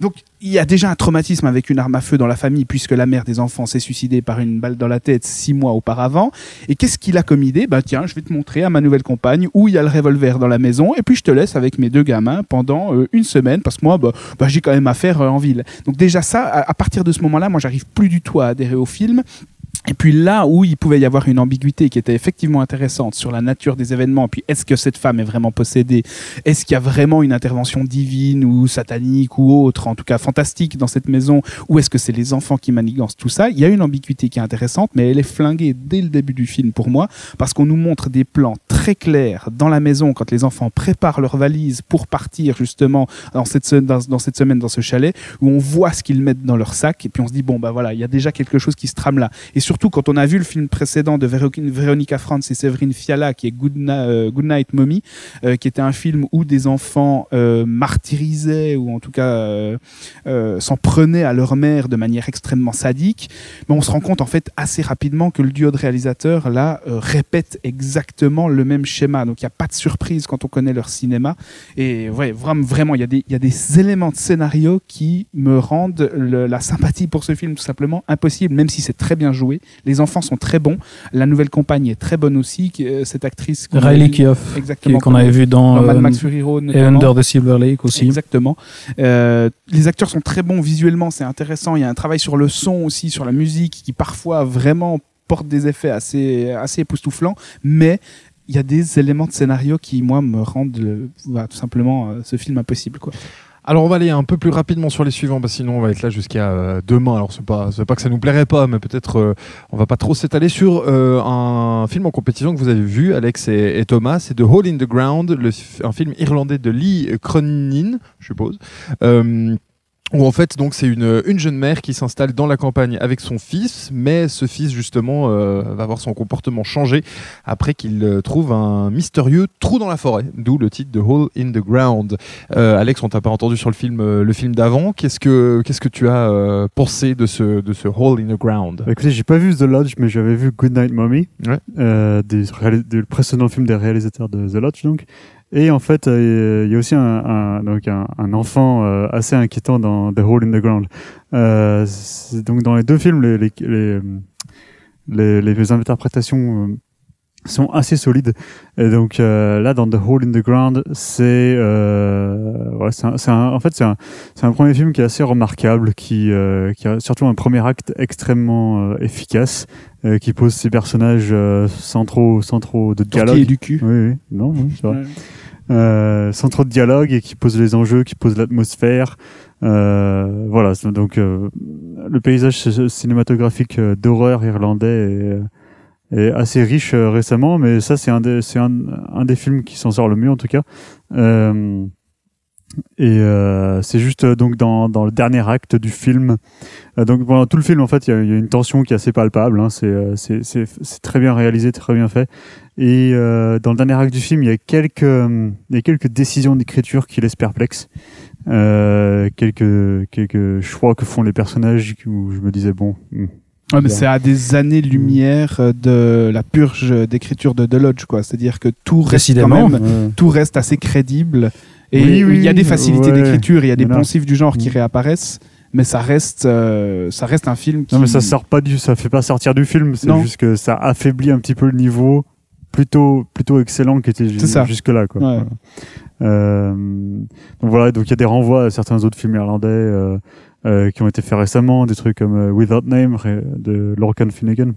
Donc il y a déjà un traumatisme avec une arme à feu dans la famille puisque la mère des enfants s'est suicidée par une balle dans la tête six mois auparavant. Et qu'est-ce qu'il a comme idée? Bah tiens, je vais te montrer à ma nouvelle compagne où il y a le revolver dans la maison et puis je te laisse avec mes deux gamins pendant euh, une semaine parce que moi, bah, bah, j'ai quand même affaire euh, en ville. Donc déjà ça, à, à partir de ce moment-là, moi j'arrive plus du tout à adhérer au film. Et puis là où il pouvait y avoir une ambiguïté qui était effectivement intéressante sur la nature des événements, puis est-ce que cette femme est vraiment possédée? Est-ce qu'il y a vraiment une intervention divine ou satanique ou autre, en tout cas fantastique dans cette maison? Ou est-ce que c'est les enfants qui manigancent tout ça? Il y a une ambiguïté qui est intéressante, mais elle est flinguée dès le début du film pour moi, parce qu'on nous montre des plans très clairs dans la maison quand les enfants préparent leurs valises pour partir justement dans cette, semaine dans ce chalet, où on voit ce qu'ils mettent dans leur sac, et puis on se dit, bon, bah voilà, il y a déjà quelque chose qui se trame là. Surtout, quand on a vu le film précédent de Véronica Franz et Séverine Fiala, qui est Good, euh, Night Mommy, euh, qui était un film où des enfants euh, martyrisaient, ou en tout cas s'en prenaient à leur mère de manière extrêmement sadique, on se rend compte en fait assez rapidement que le duo de réalisateurs là répète exactement le même schéma. Donc il n'y a pas de surprise quand on connaît leur cinéma. Et ouais, vraiment, il y, a des- éléments de scénario qui me rendent la sympathie pour ce film tout simplement impossible, même si c'est très bien joué. Les enfants sont très bons. La nouvelle compagne est très bonne aussi. euh, cette actrice Riley Keough, exactement qu'on avait vu dans, dans Mad euh, Max Fury Road et. Under the Silver Lake aussi. Exactement. Euh, les acteurs sont très bons visuellement, c'est intéressant. Il y a un travail sur le son aussi, sur la musique, qui parfois vraiment porte des effets assez, assez époustouflants, mais il y a des éléments de scénario qui, moi, me rendent le- bah, tout simplement euh, ce film impossible. Quoi. Alors on va aller un peu plus rapidement sur les suivants, parce sinon on va être là jusqu'à euh, demain. Alors c'est pas, pas que ça nous plairait pas, mais peut-être euh, on va pas trop s'étaler sur euh, un film en compétition que vous avez vu, Alex et, Thomas. C'est The Hole in the Ground, le un film irlandais de Lee Cronin, je suppose. Euh, où en fait donc c'est une, une jeune mère qui s'installe dans la campagne avec son fils, mais ce fils justement euh, va voir son comportement changer après qu'il euh, trouve un mystérieux trou dans la forêt, d'où le titre de Hole in the Ground. Euh, Alex, on t'a pas entendu sur le film, euh, le film d'avant. Qu'est-ce que qu'est-ce que tu as euh, pensé de ce de ce Hole in the Ground? Bah, écoutez, j'ai pas vu The Lodge, mais j'avais vu Good Night Mommy, Ouais. euh, réalis- du précédent film des réalisateurs de The Lodge, donc. Et en fait, euh, il y a aussi un, un- donc un, un enfant euh, assez inquiétant dans The Hole in the Ground. Euh, donc dans les deux films, les, les, les, les, interprétations sont assez solides. Et donc euh, là, dans The Hole in the Ground, c'est euh, ouais, c'est en fait c'est un, un premier film qui est assez remarquable, qui, euh, qui a surtout un premier acte extrêmement efficace, euh, qui pose ses personnages euh, sans trop sans trop de dialogue. du cul. Oui, oui, non, oui, c'est vrai. Ouais. Euh, sans trop de dialogue et qui pose les enjeux, qui pose l'atmosphère. Euh, voilà, donc euh, le paysage cinématographique euh, d'horreur irlandais est, est assez riche euh, récemment, mais ça c'est un des c'est un, un des films qui s'en sort le mieux en tout cas. Euh, et euh, c'est juste euh, donc dans, dans le dernier acte du film. Euh, donc pendant tout le film en fait il y a, il y a une tension qui est assez palpable. Hein, c'est euh, c'est c'est c'est très bien réalisé, très bien fait. Et euh, dans le dernier acte du film, il y a quelques, euh, il y a quelques décisions d'écriture qui laissent perplexe. Euh, quelques, quelques choix que font les personnages où je me disais, bon, hmm. Ouais, mais c'est à des années-lumière euh, de la purge d'écriture de Deloge, quoi. C'est-à-dire que tout reste quand Décidément. même, tout reste assez crédible. Et Oui, oui, il y a des facilités ouais. d'écriture, il y a des Voilà. poncifs du genre qui Mm. réapparaissent, mais ça reste, euh, ça reste un film qui. Non, mais ça sort pas du, ça fait pas sortir du film. C'est juste que ça affaiblit un petit peu le niveau plutôt, plutôt excellent qui était ju- C'est ça. jusque là, quoi. Ouais. Voilà. Euh, donc voilà, donc il y a des renvois à certains autres films irlandais euh, euh, qui ont été faits récemment, des trucs comme euh, Without Name de Lorcan Finnegan.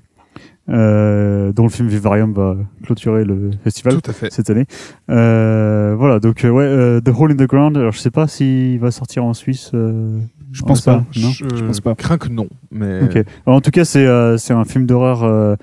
Euh, dont le film Vivarium va clôturer le festival Tout à fait. cette année. Euh, voilà, donc euh, ouais, euh, The Hole in the Ground. Alors je sais pas s'il va sortir en Suisse. euh, Je pense en pas. non je, pense pas. crains que non. Mais. Alors, en tout cas, c'est euh, c'est un film d'horreur, euh,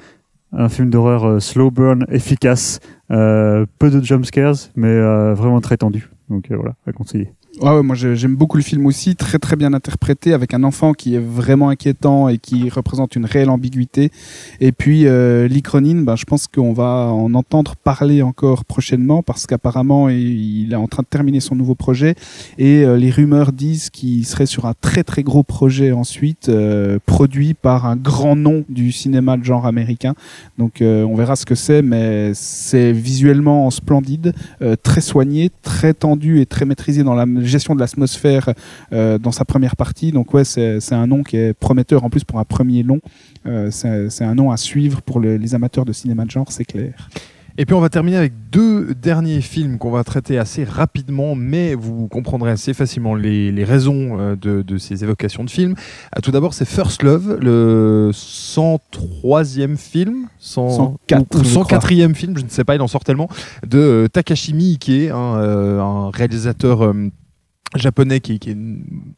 un film d'horreur euh, slow burn, efficace, euh, peu de jump scares, mais euh, vraiment très tendu. Donc euh, voilà, à conseiller. Ouais, ouais, moi j'aime beaucoup le film aussi, très très bien interprété, avec un enfant qui est vraiment inquiétant et qui représente une réelle ambiguïté. Et puis euh, Lee Cronin, ben, je pense qu'on va en entendre parler encore prochainement parce qu'apparemment il, il est en train de terminer son nouveau projet et euh, les rumeurs disent qu'il serait sur un très très gros projet ensuite, euh, produit par un grand nom du cinéma de genre américain. Donc euh, on verra ce que c'est, mais c'est visuellement splendide, euh, très soigné, très tendu et très maîtrisé dans la gestion de l'atmosphère euh, dans sa première partie. Donc ouais, c'est un nom qui est prometteur en plus pour un premier long. Euh, c'est un nom à suivre pour le- les amateurs de cinéma de genre, c'est clair. Et puis on va terminer avec deux derniers films qu'on va traiter assez rapidement, mais vous comprendrez assez facilement les, les raisons euh, de, de ces évocations de films. Ah, tout d'abord, c'est First Love, le 103e film, 100 104, ou, ou je crois. 104e film, je ne sais pas, il en sort tellement, de Takashi Miike, hein, un réalisateur japonais qui, qui est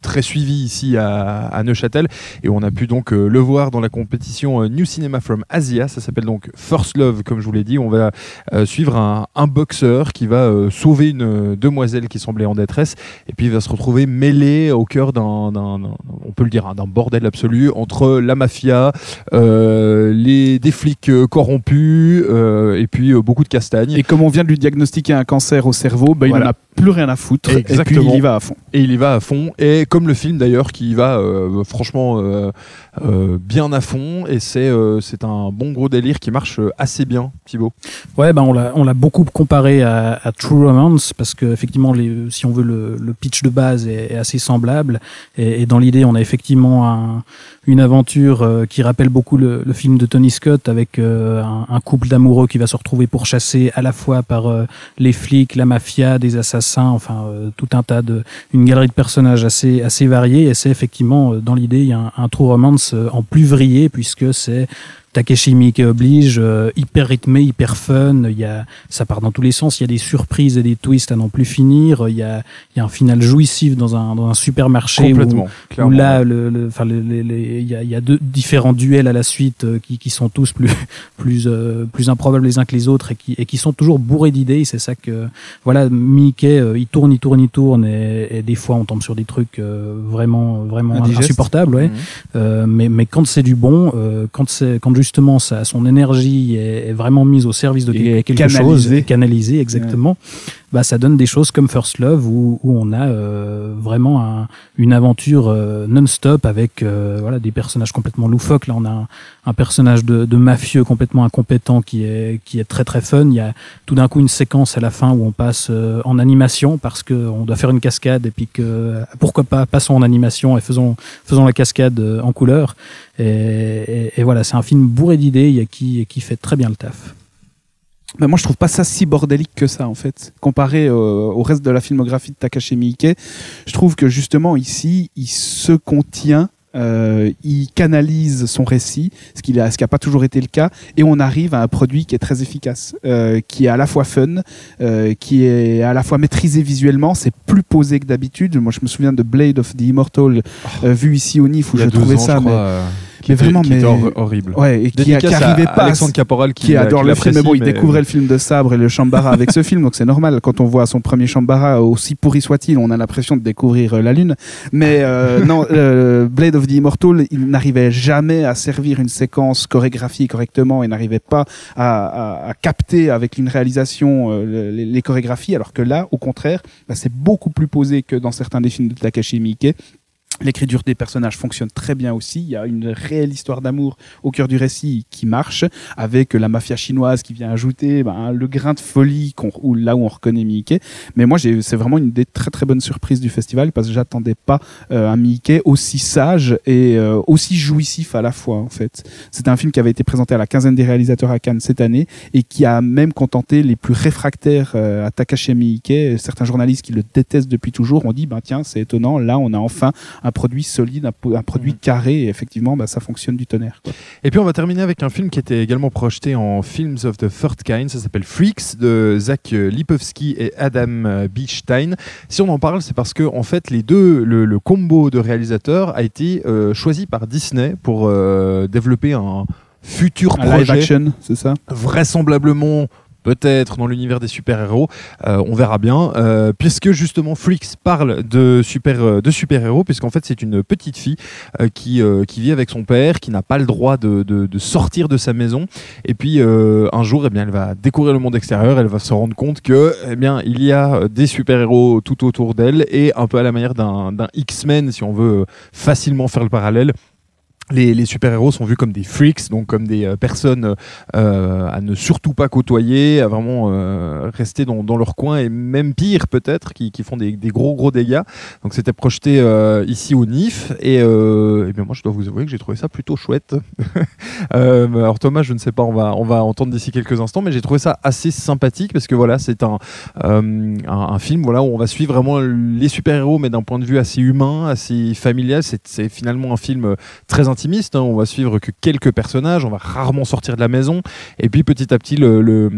très suivi ici à, à Neuchâtel et on a pu donc euh, le voir dans la compétition euh, New Cinema from Asia ça s'appelle donc First Love comme je vous l'ai dit on va euh, suivre un, un boxeur qui va sauver une demoiselle qui semblait en détresse et puis il va se retrouver mêlé au cœur d'un, on peut le dire, hein, d'un bordel absolu entre la mafia, les, des flics corrompus et puis beaucoup de castagnes. Et comme on vient de lui diagnostiquer un cancer au cerveau, Voilà. il n'en a plus rien à foutre. Et Exactement. puis il y va et il y va à fond. Et comme le film d'ailleurs qui y va euh, franchement euh, euh, bien à fond. Et c'est euh, c'est un bon gros délire qui marche euh, assez bien Thibaut. Ouais, ben on l'a on l'a beaucoup comparé à, à True Romance parce que effectivement, les, si on veut le, le pitch de base est, assez semblable. Et dans l'idée, on a effectivement un, une aventure euh, qui rappelle beaucoup le, film de Tony Scott avec euh, un, couple d'amoureux qui va se retrouver pourchassé à la fois par euh, les flics, la mafia, des assassins, enfin tout un tas de une galerie de personnages assez assez variés. Et c'est effectivement dans l'idée il y a un, un True Romance en plus vrillé puisque c'est Takeshi Miike oblige, euh, hyper rythmé, hyper fun. Il y a, ça part dans tous les sens. Il y a des surprises et des twists à n'en plus finir. Il y a, il y a un final jouissif dans un, dans un supermarché où, là, le, le- enfin, les- les- les- il y a, il y a deux différents duels à la suite euh, qui, qui sont tous plus, <laughs> plus, euh, plus improbables les uns que les autres et qui, et qui sont toujours bourrés d'idées. C'est ça que, voilà, Mickey, euh, il tourne, il tourne, il tourne et, et des fois on tombe sur des trucs euh, vraiment, vraiment insupportables. Ouais. Mhm. Euh, mais, mais quand c'est du bon, euh, quand, c'est, quand justement ça, son énergie est, est vraiment mise au service de Et quelque canalisée. chose, canalisée exactement, bah, ça donne des choses comme First Love où, où on a euh, vraiment un- une aventure euh, non-stop avec euh, voilà, des personnages complètement loufoques. Là, on a un, un personnage de, de mafieux complètement incompétent qui est, qui est très très fun. Il y a tout d'un coup une séquence à la fin où on passe euh, en animation parce qu'on doit faire une cascade et puis que euh, pourquoi pas passons en animation et faisons, faisons la cascade euh, en couleur. Et, et- voilà, c'est un film bourré d'idées qui, qui fait très bien le taf. Mais moi, je trouve pas ça si bordélique que ça, en fait. Comparé euh, au reste de la filmographie de Takashi Miike, je trouve que justement ici, il se contient. euh, il canalise son récit, ce qui n'a pas toujours été le cas, et on arrive à un produit qui est très efficace, euh, qui est à la fois fun, euh, qui est à la fois maîtrisé visuellement, c'est plus posé que d'habitude. Moi, je me souviens de Blade of the Immortal, euh, vu ici au NIF, où trouvais ans, ça, je mais, crois, euh, qui mais était- vraiment, qui était mais- hor- horrible ouais, et qui, qui Dédicace arrivait à pas à Alexandre Caporal qui, qui adore le film, mais bon, il découvrait le film de Sabre et le Shambhala avec ce film, donc c'est normal. Quand on voit son premier Shambhala, aussi pourri soit-il, on a l'impression de découvrir euh, la Lune. Mais euh, <laughs> non, euh, Blade of the Immortal, il n'arrivait jamais à servir une séquence chorégraphiée correctement, il n'arrivait pas à, à- à capter avec une réalisation euh, le- les, les chorégraphies, alors que là, au contraire, bah, c'est beaucoup plus posé que dans certains des films de Takashi Miike. L'écriture des personnages fonctionne très bien aussi. Il y a une réelle histoire d'amour au cœur du récit qui marche, avec la mafia chinoise qui vient ajouter ben, le grain de folie où, là où on reconnaît Mickey. Mais moi, c'est vraiment une des très très bonnes surprises du festival parce que j'attendais pas euh, un Mickey aussi sage et euh, aussi jouissif à la fois. En fait, c'est un film qui avait été présenté à la quinzaine des réalisateurs à Cannes cette année et qui a même contenté les plus réfractaires euh, à Takashi Miike. Certains journalistes qui le détestent depuis toujours ont dit, ben tiens, c'est étonnant. Là, on a enfin un un produit solide, un, produit carré, et effectivement, bah, ça fonctionne du tonnerre. quoi. Et puis on va terminer avec un film qui était également projeté en Films of the Third Kind, ça s'appelle Freaks de Zach Lipowski et Adam Beechstein. Si on en parle, c'est parce que en fait les deux, le, le combo de réalisateurs a été euh, choisi par Disney pour euh, développer un futur Un live projet action, c'est ça? vraisemblablement peut-être dans l'univers des super-héros, Euh, on verra bien, euh, puisque justement Freaks parle de super euh, de super-héros, puisqu'en fait c'est une petite fille euh, qui, qui vit avec son père, qui n'a pas le droit de, sortir de sa maison, et puis un jour eh bien, elle va découvrir le monde extérieur, elle va se rendre compte que eh bien, il y a des super-héros tout autour d'elle, et un peu à la manière d'un X-Men, si on veut facilement faire le parallèle, les, super-héros sont vus comme des freaks, donc comme des euh, personnes euh, à ne surtout pas côtoyer, à vraiment euh, rester dans, leur coin et même pire peut-être, qui, qui font des, gros gros dégâts. Donc c'était projeté ici au NIF et, bien moi je dois vous avouer que j'ai trouvé ça plutôt chouette. <laughs> Alors Thomas, je ne sais pas, on va on va entendre d'ici quelques instants, mais j'ai trouvé ça assez sympathique parce que voilà c'est un, un film voilà où on va suivre vraiment les super-héros mais d'un point de vue assez humain, assez familial. C'est finalement un film très intimiste. hein. On va suivre que quelques personnages, on va rarement sortir de la maison. Et puis petit à petit, le, le,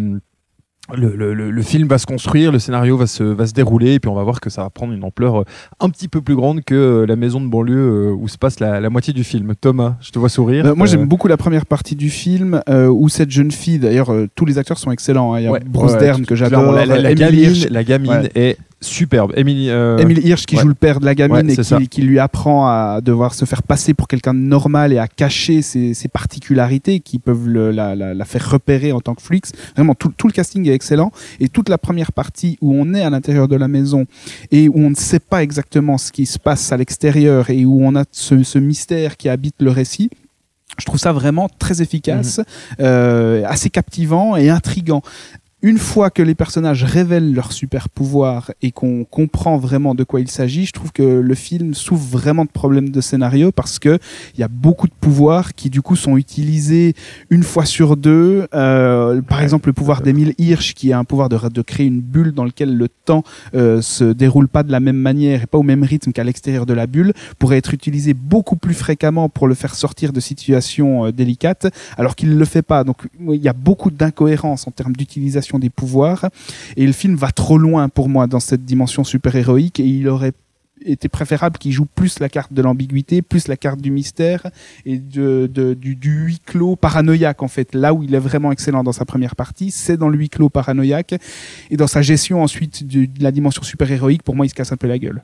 le, le- le- le film va se construire, le scénario va se, va se dérouler, et puis on va voir que ça va prendre une ampleur euh, un petit peu plus grande que euh, la maison de banlieue euh, où se passe la, la moitié du film. Thomas, je te vois sourire. Moi, Euh, j'aime beaucoup la première partie du film euh, où cette jeune fille, d'ailleurs, euh, tous les acteurs sont excellents. hein. Il y a ouais, Bruce ouais, Dern que j'adore, La, la- gamine, Hirsch, la gamine Ouais. est superbe. Emily, euh, Hirsch qui ouais. joue le père de la gamine Ouais, et qui, qui lui apprend à devoir se faire passer pour quelqu'un de normal et à cacher ses, ses particularités qui peuvent le- la, la- la faire repérer en tant que flics. Vraiment, tout, tout le casting est excellent et toute la première partie où on est à l'intérieur de la maison et où on ne sait pas exactement ce qui se passe à l'extérieur et où on a ce, ce mystère qui habite le récit. Je trouve ça vraiment très efficace, euh, assez captivant et intrigant une fois que les personnages révèlent leurs super pouvoirs et qu'on comprend vraiment de quoi il s'agit, je trouve que le film souffre vraiment de problèmes de scénario parce que il y a beaucoup de pouvoirs qui du coup sont utilisés une fois sur deux. Euh, par exemple, le pouvoir d'Emile Hirsch qui a un pouvoir de, de créer une bulle dans lequel le temps euh, se déroule pas de la même manière et pas au même rythme qu'à l'extérieur de la bulle pourrait être utilisé beaucoup plus fréquemment pour le faire sortir de situations euh, délicates alors qu'il ne le fait pas. Donc il y a beaucoup d'incohérences en termes d'utilisation des pouvoirs et le film va trop loin pour moi dans cette dimension super-héroïque et il aurait été préférable qu'il joue plus la carte de l'ambiguïté, plus la carte du mystère et de, de- du, huis clos paranoïaque en fait. Là où il est vraiment excellent dans sa première partie, c'est dans le huis clos paranoïaque et dans sa gestion ensuite du- de la dimension super-héroïque. Pour moi, il se casse un peu la gueule.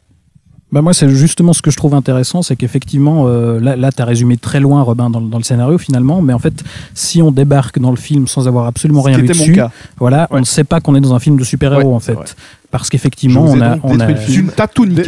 Bah moi, c'est justement ce que je trouve intéressant, c'est qu'effectivement, euh, là, là tu as résumé très loin, Robin, dans, le- dans le scénario finalement, mais en fait, si on débarque dans le film sans avoir absolument Ce rien vu dessus, cas. voilà, on ne sait pas qu'on est dans un film de super-héros Ouais, en fait. Parce qu'effectivement, on a, on a...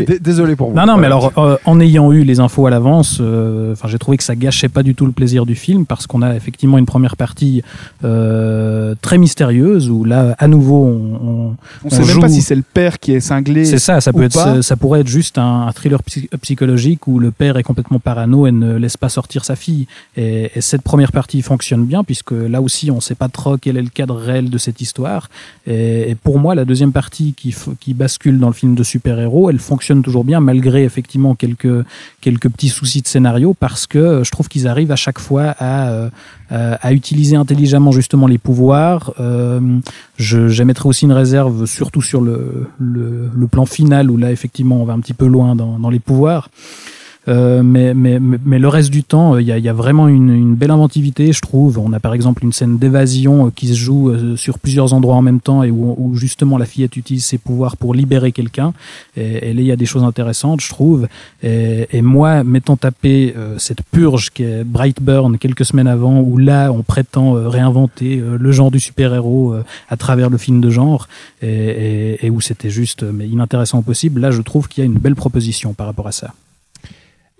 d- Désolé pour vous. Non, non, mais alors, euh, en ayant eu les infos à l'avance, euh, enfin, j'ai trouvé que ça gâchait pas du tout le plaisir du film parce qu'on a effectivement une première partie euh, très mystérieuse où là, à nouveau, on, On sait même pas si c'est le père qui est cinglé. c'est ça, ça ou peut être, pas. ça pourrait être juste un, un thriller psy- psychologique où le père est complètement parano et ne laisse pas sortir sa fille. Et, et cette première partie fonctionne bien puisque là aussi, on ne sait pas trop quel est le cadre réel de cette histoire. Et, et pour moi, la deuxième partie qui, f- qui bascule dans le film de super-héros, elle fonctionne toujours bien malgré effectivement quelques quelques petits soucis de scénario parce que euh, je trouve qu'ils arrivent à chaque fois à euh, utiliser intelligemment justement les pouvoirs. Euh, j'émettrai aussi une réserve surtout sur le, le, le plan final où là effectivement on va un petit peu loin dans, dans les pouvoirs. Euh, mais, mais, mais, le reste du temps, il y, a, y a vraiment une, une belle inventivité, je trouve. On a par exemple une scène d'évasion euh, qui se joue euh, sur plusieurs endroits en même temps et où, où justement la fillette utilise ses pouvoirs pour libérer quelqu'un. Et, et là, il y a des choses intéressantes, je trouve. Et, et moi, m'étant tapé euh, cette purge qui est Brightburn quelques semaines avant, où là, on prétend réinventer le genre du super-héros à travers le film de genre, et, et, où c'était juste mais inintéressant possible, là, je trouve qu'il y a une belle proposition par rapport à ça.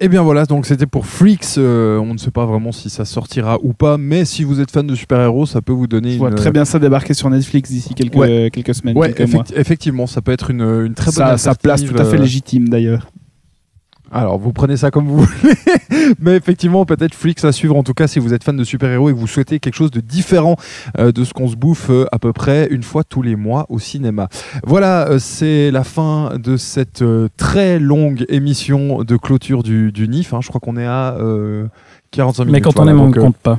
Et bien voilà, donc c'était pour Freaks. euh, on ne sait pas vraiment si ça sortira ou pas, mais si vous êtes fan de super-héros, ça peut vous donner Je vois une. très bien ça débarquer sur Netflix d'ici quelques, Ouais. quelques semaines, Ouais, quelques mois. effecti- effectivement, ça peut être une, une très bonne Ça, sa place tout à fait euh, légitime d'ailleurs. Alors, vous prenez ça comme vous <laughs> voulez, mais effectivement, peut-être Freaks à suivre. En tout cas, si vous êtes fan de super-héros et que vous souhaitez quelque chose de différent euh, de ce qu'on se bouffe euh, à peu près une fois tous les mois au cinéma. Voilà, euh, c'est la fin de cette euh, très longue émission de clôture du, du NIF. hein. Je crois qu'on est à euh, 45 minutes. Mais quand on aime, on ne euh, compte pas.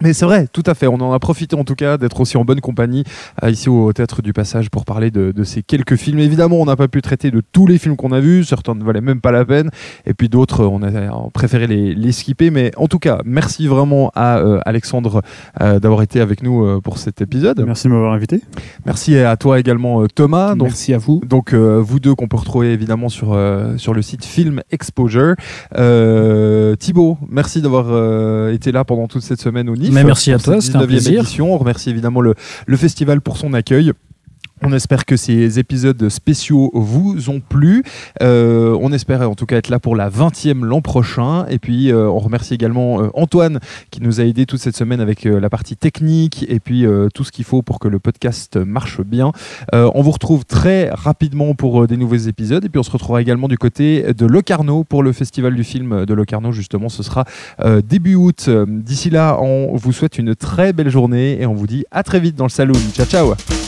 Mais c'est vrai, tout à fait. On en a profité en tout cas d'être aussi en bonne compagnie euh, ici au Théâtre du Passage pour parler de, de ces quelques films. Évidemment, on n'a pas pu traiter de tous les films qu'on a vus, certains ne valaient même pas la peine, et puis d'autres, on a euh, préféré les, les skipper. Mais en tout cas, merci vraiment à euh, Alexandre euh, d'avoir été avec nous euh, pour cet épisode. Merci de m'avoir invité. Merci à toi également euh, Thomas. Donc, Merci à vous. donc euh, vous deux qu'on peut retrouver évidemment sur, euh, sur le site Film Exposure. Euh, Thibaut, merci d'avoir euh, été là pendant toute cette semaine au NIF. Mais merci à toi, c'était un 19e plaisir. édition. On remercie évidemment le, le festival pour son accueil. On espère que ces épisodes spéciaux vous ont plu. Euh, on espère en tout cas être là pour la 20e l'an prochain. Et puis euh, on remercie également euh, Antoine qui nous a aidé toute cette semaine avec la partie technique et puis tout ce qu'il faut pour que le podcast marche bien. On vous retrouve très rapidement pour des nouveaux épisodes. Et puis on se retrouvera également du côté de Locarno pour le festival du film de Locarno. Justement, ce sera début août. D'ici là, on vous souhaite une très belle journée et on vous dit à très vite dans le saloon. Ciao, ciao